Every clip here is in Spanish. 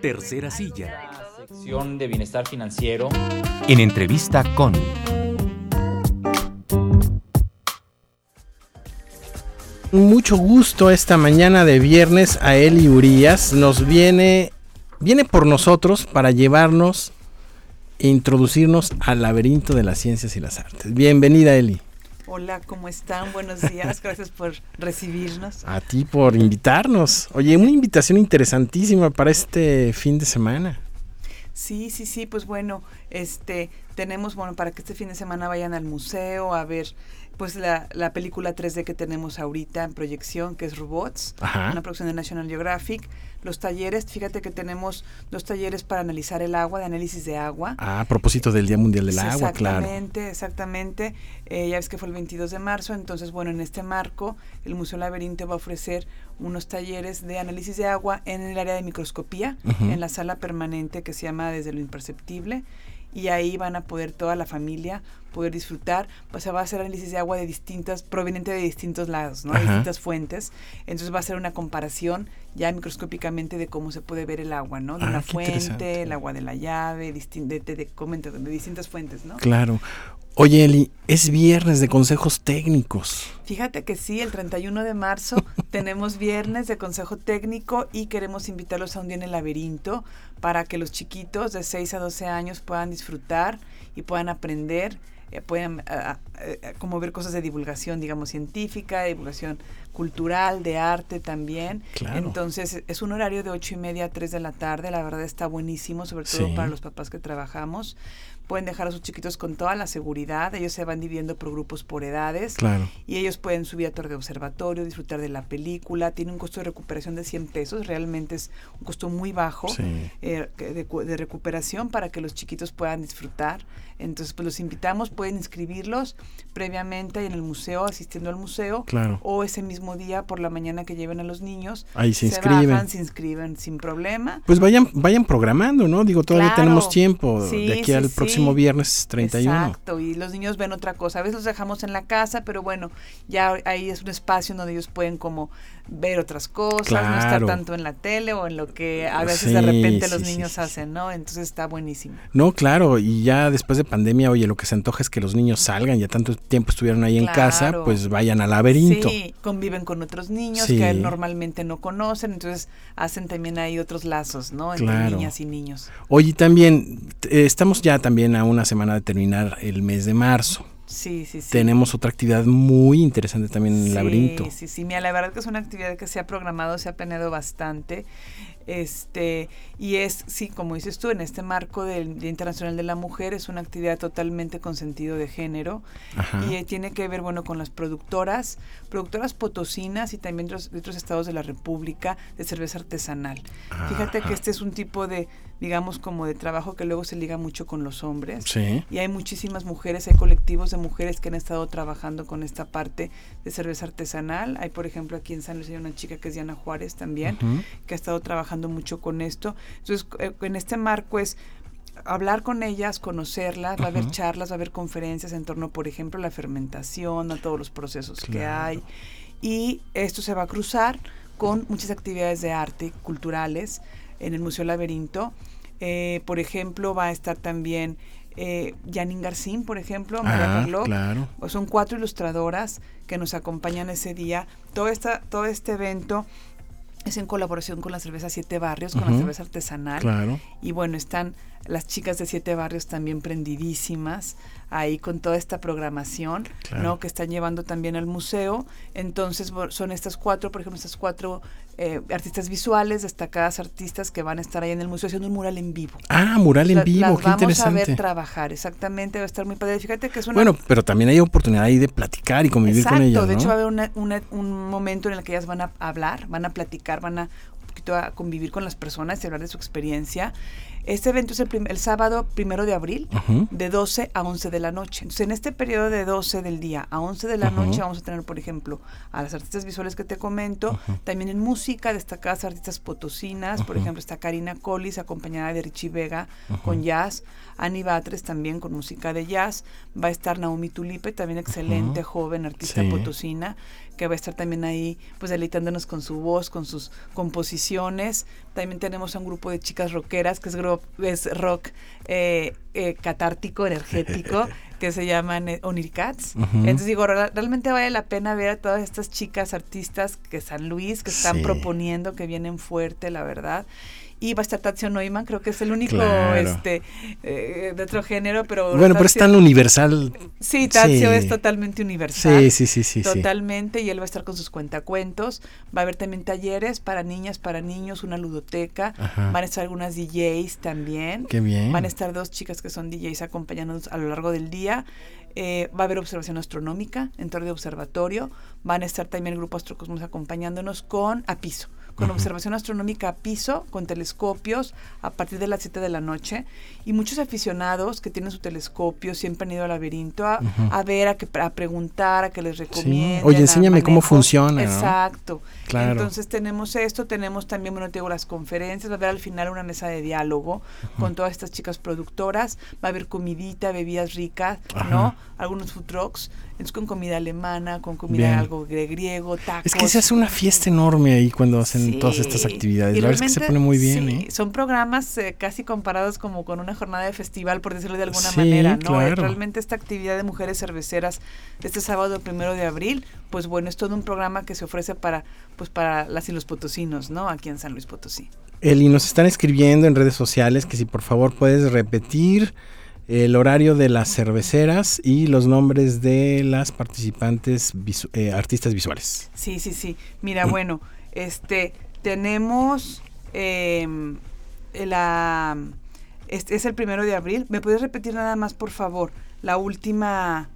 Tercera silla. Sección de bienestar financiero. En entrevista con... Mucho gusto esta mañana de viernes a Eli Urias. Nos viene, viene por nosotros para llevarnos e introducirnos al laberinto de las ciencias y las artes. Bienvenida Eli. Hola, ¿cómo están? Buenos días, gracias por recibirnos. A ti por invitarnos. Oye, una invitación interesantísima para este fin de semana. Sí, sí, sí, pues bueno, este, tenemos, bueno, para que este fin de semana vayan al museo a ver pues la, la, película 3D que tenemos ahorita en proyección, que es Robots, Ajá. una producción de National Geographic. Los talleres, fíjate que tenemos dos talleres para analizar el agua, de análisis de agua. Ah, a propósito del Día Mundial del Sí, Agua, claro. Exactamente, exactamente. Eh, ya ves que fue el 22 de marzo, entonces, bueno, en este marco, el Museo Laberinto va a ofrecer unos talleres de análisis de agua en el área de microscopía, en la sala permanente que se llama Desde lo Imperceptible, y ahí van a poder toda la familia poder disfrutar, pues se va a hacer análisis de agua de distintas, proveniente de distintos lados, ¿no? De distintas fuentes. Entonces va a ser una comparación ya microscópicamente de cómo se puede ver el agua, ¿no? De Ah, una fuente, el agua de la llave, distin- de, de- de- de distintas fuentes, ¿no? Claro. Oye, Eli, es viernes de consejos técnicos. Fíjate que sí, el 31 de marzo tenemos viernes de consejo técnico y queremos invitarlos a un día en el laberinto para que los chiquitos de 6 a 12 años puedan disfrutar y puedan aprender, eh, puedan ah, eh, como ver cosas de divulgación, digamos, científica, de divulgación cultural, de arte también. Claro. Entonces es un horario de 8 y media a 3 de la tarde, la verdad está buenísimo, sobre todo Sí. para los papás que trabajamos. Pueden dejar a sus chiquitos con toda la seguridad, ellos se van dividiendo por grupos por edades Claro. y ellos pueden subir a torre de observatorio, disfrutar de la película, tiene un costo de recuperación de 100 pesos, realmente es un costo muy bajo Sí. eh, de, cu- de recuperación para que los chiquitos puedan disfrutar. Entonces, pues los invitamos, pueden inscribirlos previamente en el museo, asistiendo al museo, Claro. o ese mismo día por la mañana que lleven a los niños. Ahí se inscriben. bajan, se inscriben sin problema. Pues vayan, vayan programando, ¿no? Digo, todavía Claro. tenemos tiempo Sí, de aquí sí, al sí. Próximo viernes 31. Exacto, y los niños ven otra cosa. A veces los dejamos en la casa, pero bueno, ya ahí es un espacio donde ellos pueden como ver otras cosas, no estar tanto en la tele o en lo que a veces Sí, de repente los sí, niños sí, hacen, ¿no? Entonces está buenísimo. No, claro, y ya después de pandemia, oye, lo que se antoja es que los niños salgan, ya tanto tiempo estuvieron ahí en casa, pues vayan al laberinto. Sí, conviven con otros niños que normalmente no conocen, entonces hacen también ahí otros lazos, ¿no? Entre Claro. niñas y niños. Oye, también, eh, estamos ya también a una semana de terminar el mes de marzo. Sí, sí, sí. Tenemos otra actividad muy interesante también en el Sí, laberinto. Sí, sí, mira, la verdad que es una actividad que se ha programado, se ha planeado bastante. Este, y es, sí, como dices tú, en este marco del Día Internacional de la Mujer, es una actividad totalmente con sentido de género. Ajá. Y eh, tiene que ver, bueno, con las productoras, productoras potosinas y también de otros, estados de la República de cerveza artesanal. Fíjate Ajá. que este es un tipo de, digamos, como de trabajo que luego se liga mucho con los hombres. Sí. Y hay muchísimas mujeres, hay colectivos de mujeres que han estado trabajando con esta parte de cerveza artesanal. Hay, por ejemplo, aquí en San Luis hay una chica que es Diana Juárez también, Ujú. que ha estado trabajando mucho con esto. Entonces, eh, en este marco es hablar con ellas, conocerlas, va a haber charlas, va a haber conferencias en torno, por ejemplo, a la fermentación, a todos los procesos que Claro. hay. Y esto se va a cruzar con muchas actividades de arte culturales en el Museo Laberinto. Eh, por ejemplo, va a estar también eh, Janine Garcín, por ejemplo, María Ah, Carló. claro. Pues son cuatro ilustradoras que nos acompañan ese día. Todo, esta, todo este evento es en colaboración con la cerveza Siete Barrios, con la cerveza artesanal. Claro. Y bueno, están las chicas de Siete Barrios también prendidísimas ahí con toda esta programación, Claro. ¿no? Que están llevando también al museo. Entonces son estas cuatro, por ejemplo, estas cuatro eh, artistas visuales, destacadas artistas que van a estar ahí en el museo haciendo un mural en vivo. Ah, mural en La- vivo, las qué vamos interesante. a ver trabajar, exactamente, va a estar muy padre. Fíjate que es una Bueno, pero también hay oportunidad ahí de platicar y convivir Exacto, con ellas, de ¿no? hecho va a haber una- una- un momento en el que ellas van a hablar, van a platicar, van a un poquito a convivir con las personas y hablar de su experiencia. Este evento es el, el sábado primero de abril, Ujú. de 12 a 11 de la noche. Entonces, en este periodo de 12 del día a 11 de la Ujú. noche vamos a tener, por ejemplo, a las artistas visuales que te comento, Ujú. también en música, destacadas artistas potosinas, por ejemplo, está Karina Collis, acompañada de Richie Vega con jazz, Annie Batres también con música de jazz, va a estar Naomi Tulipe, también excelente, joven artista Sí. potosina, que va a estar también ahí, pues deleitándonos con su voz, con sus exhibiciones. También tenemos a un grupo de chicas rockeras, que es, gro- es rock eh, eh, catártico, energético, que se llaman eh, Onircats. Ujú. Entonces digo, realmente vale la pena ver a todas estas chicas artistas que San Luis, que están Sí. proponiendo, que vienen fuerte, la verdad. Y va a estar Tazio Neumann, creo que es el único Claro. este eh, de otro género, pero... Bueno, pero es tan universal. Sí, Tazio Sí. es totalmente universal. Sí, sí, sí, sí. sí. Totalmente, y él va a estar con sus cuentacuentos. Va a haber también talleres para niñas, para niños, una ludoteca. Ajá. Van a estar algunas DJs también. Qué bien. Van a estar dos chicas que son DJs acompañándonos a lo largo del día. Eh, va a haber observación astronómica en torno de observatorio. Van a estar también el grupo Astrocosmos acompañándonos con a piso, con observación astronómica a piso, con telescopios a partir de las 7 de la noche. Y muchos aficionados que tienen su telescopio siempre han ido al laberinto a, ver, a, que, a preguntar, a que les recomienden. Oye, a enséñame cómo funciona, ¿no? Exacto. Claro. Entonces tenemos esto, tenemos también, bueno, te digo, las conferencias, va a haber al final una mesa de diálogo con todas estas chicas productoras, va a haber comidita, bebidas ricas, Ajá. ¿no? Algunos food trucks, entonces con comida alemana, con comida Bien. algo griego, tacos. Es que se hace una fiesta enorme ahí cuando hacen Sí. todas estas actividades. Y La verdad es que se pone muy bien, sí, ¿eh? Son programas eh, casi comparados como con una jornada de festival, por decirlo de alguna Sí, manera, ¿no? Eh, claro. Realmente esta actividad de mujeres cerveceras este sábado primero de abril, pues bueno, es todo un programa que se ofrece para, pues para las y los potosinos, ¿no? Aquí en San Luis Potosí. Eli, nos están escribiendo en redes sociales que si por favor puedes repetir el horario de las cerveceras y los nombres de las participantes visu- eh, artistas visuales. Sí, sí, sí. Mm. Mira, bueno, este, tenemos em, la, este es el primero de abril. ¿Me puedes repetir nada más, por favor, la última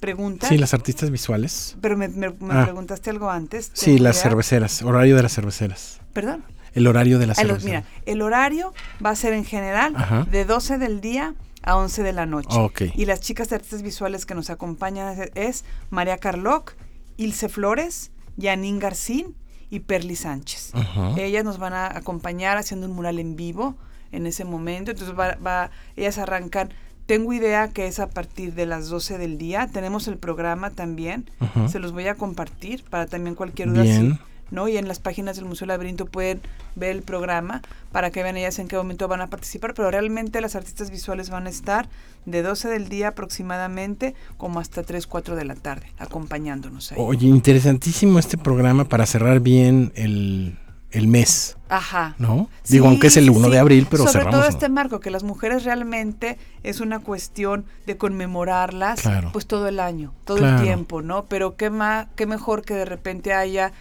pregunta? Sí, las artistas visuales. Pero me, me- me Ah. preguntaste algo antes. Sí, ¿tengo las idea? cerveceras, horario de las cerveceras. Perdón. El horario de las cerveceras. mira, el horario va a ser en general Ajá. de 12 del día a 11 de la noche. Ok. Y las chicas de artistas visuales que nos acompañan es, es María Carloc, Ilse Flores, Janine Garcín y Perly Sánchez. Ellas nos van a acompañar haciendo un mural en vivo en ese momento. Entonces, va, va- ellas arrancan. Tengo idea que es a partir de las 12 del día. Tenemos el programa también. Se los voy a compartir para también cualquier duda. Bien. sí, ¿no? Y en las páginas del Museo Laberinto pueden ver el programa para que vean ellas en qué momento van a participar. Pero realmente las artistas visuales van a estar de 12 del día aproximadamente como hasta 3, 4 de la tarde acompañándonos ahí. Oye, interesantísimo este programa para cerrar bien el, el mes, Ajá. ¿no? Digo, aunque es el Sí, 1 sí. de abril, pero Sobre cerramos. todo ¿no? este marco, que las mujeres realmente es una cuestión de conmemorarlas Claro. pues todo el año, todo Claro. el tiempo, ¿no? Pero qué, ma- qué mejor que de repente haya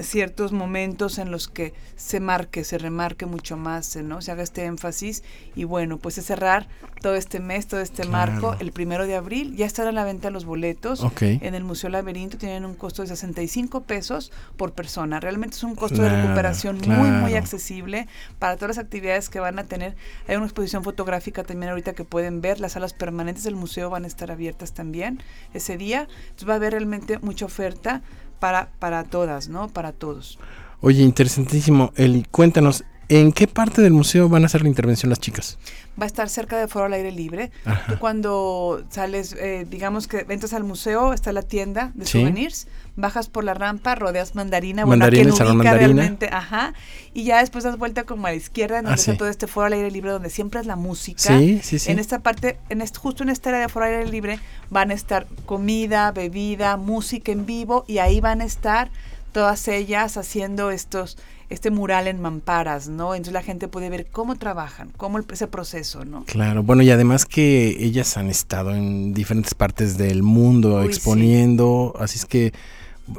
ciertos momentos en los que se marque, se remarque mucho más, eh, ¿no? Se haga este énfasis y bueno, pues es cerrar todo este mes, todo este Claro. marco, el primero de abril, ya estarán a la venta los boletos Ok. en el Museo Laberinto, tienen un costo de 65 pesos por persona, realmente es un costo de Claro, recuperación muy, muy claro. accesible para todas las actividades que van a tener. Hay una exposición fotográfica también ahorita que pueden ver. Las salas permanentes del museo van a estar abiertas también ese día. Entonces va a haber realmente mucha oferta para, para todas, ¿no? Para todos. Oye, interesantísimo. Eli, cuéntanos, ¿en qué parte del museo van a hacer la intervención las chicas? Va a estar cerca de Foro al Aire Libre. Ajá. Tú cuando sales, eh, digamos que entras al museo, está la tienda de Sí. souvenirs, bajas por la rampa, rodeas Mandarina, Mandarina, bueno, quien ubica Mandarina. realmente, ajá, y ya después das vuelta como a la izquierda, en Ah, donde está sí. todo este Foro al Aire Libre, donde siempre es la música. Sí, sí, sí. En esta parte, en este, justo en esta área de Foro al Aire Libre, van a estar comida, bebida, música en vivo, y ahí van a estar todas ellas haciendo estos este mural en mamparas, ¿no? Entonces la gente puede ver cómo trabajan, cómo el- ese proceso, ¿no? Claro, bueno, y además que ellas han estado en diferentes partes del mundo Uy, sí. exponiendo, así es que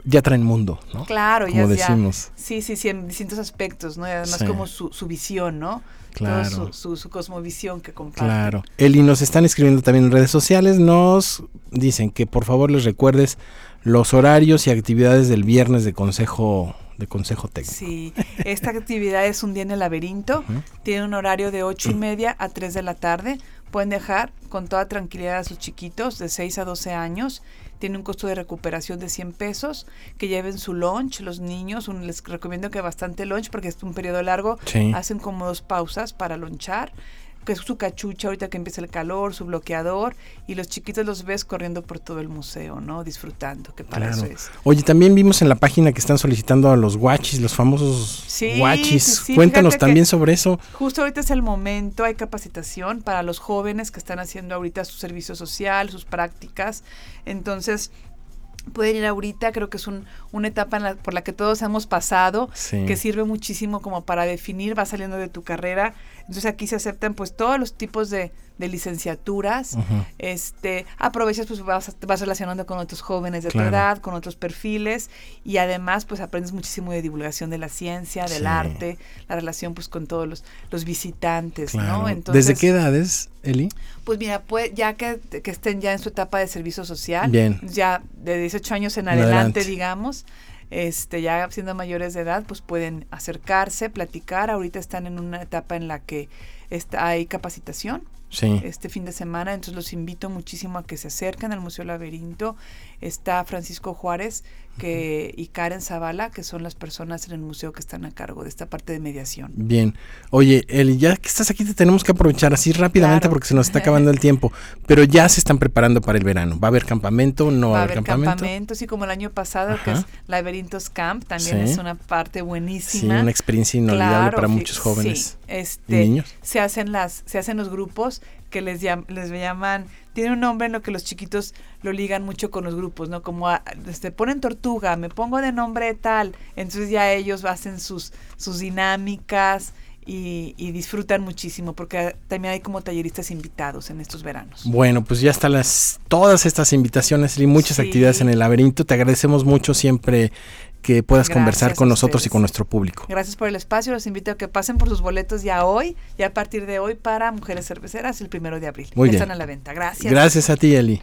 ya traen mundo, ¿no? Claro, Como ya, ya. decimos. Sí, sí, sí, en distintos aspectos, ¿no? Y además Sí. como su, su visión, ¿no? Claro. Todo su, su, su cosmovisión que comparten. Claro. Eli, nos están escribiendo también en redes sociales, nos dicen que por favor les recuerdes los horarios y actividades del viernes de consejo de consejo técnico. Sí, esta actividad es un día en el laberinto, tiene un horario de ocho y media a 3 de la tarde, pueden dejar con toda tranquilidad a sus chiquitos de 6 a 12 años, tiene un costo de recuperación de 100 pesos, que lleven su lunch, los niños, un- les recomiendo que bastante lunch porque es un periodo largo, Sí. hacen como dos pausas para lonchar. Que es su cachucha ahorita que empieza el calor, su bloqueador, y los chiquitos los ves corriendo por todo el museo, ¿no? Disfrutando, que para eso es. Oye, también vimos en la página que están solicitando a los guachis, los famosos Sí, guachis. sí, sí, Cuéntanos también sobre eso. Justo ahorita es el momento, hay capacitación para los jóvenes que están haciendo ahorita su servicio social, sus prácticas. Entonces, pueden ir ahorita, creo que es un, una etapa en la- por la que todos hemos pasado, Sí. que sirve muchísimo como para definir, va saliendo de tu carrera. Entonces aquí se aceptan pues todos los tipos de, de licenciaturas. Este, aprovechas, pues vas, vas relacionando con otros jóvenes de Claro. tu edad, con otros perfiles, y además pues aprendes muchísimo de divulgación de la ciencia, del Sí. arte, la relación pues con todos los, los visitantes, Claro. ¿no? Entonces, ¿Desde qué edades, Eli? Pues mira, pues ya que, que estén ya en su etapa de servicio social, Bien. ya de 18 años en En adelante, adelante. digamos, este, ya siendo mayores de edad, pues pueden acercarse, platicar. Ahorita están en una etapa en la que está, hay capacitación Sí. este fin de semana, entonces los invito muchísimo a que se acerquen al Museo Laberinto. Está Francisco Juárez que, y Karen Zavala, que son las personas en el museo que están a cargo de esta parte de mediación. Bien. Oye, Eli, ya que estás aquí te tenemos que aprovechar así rápidamente Claro. porque se nos está acabando el tiempo. Pero ya se están preparando para el verano. ¿Va a haber campamento? ¿No va, Va a haber campamento? campamentos, y como el año pasado, que Ajá. es Laberintos Camp, también Sí. es una parte Sí, buenísima. una experiencia inolvidable Claro, para muchos jóvenes sí, este, y niños. Se hacen las, se hacen los grupos que les llam- les llaman, tiene un nombre en lo que los chiquitos lo ligan mucho con los grupos, ¿no? Como a- este, ponen tortuga, me pongo de nombre tal, entonces ya ellos hacen sus, sus dinámicas y, y disfrutan muchísimo, porque también hay como talleristas invitados en estos veranos. Bueno, pues ya están las todas estas invitaciones y muchas Sí. actividades en el laberinto. Te agradecemos mucho siempre que puedas Gracias conversar con nosotros y con nuestro público. Gracias por el espacio. Los invito a que pasen por sus boletos ya hoy y a partir de hoy para Mujeres Cerveceras el primero de abril. Muy bien. están a la venta. Gracias. Gracias a ti, Eli.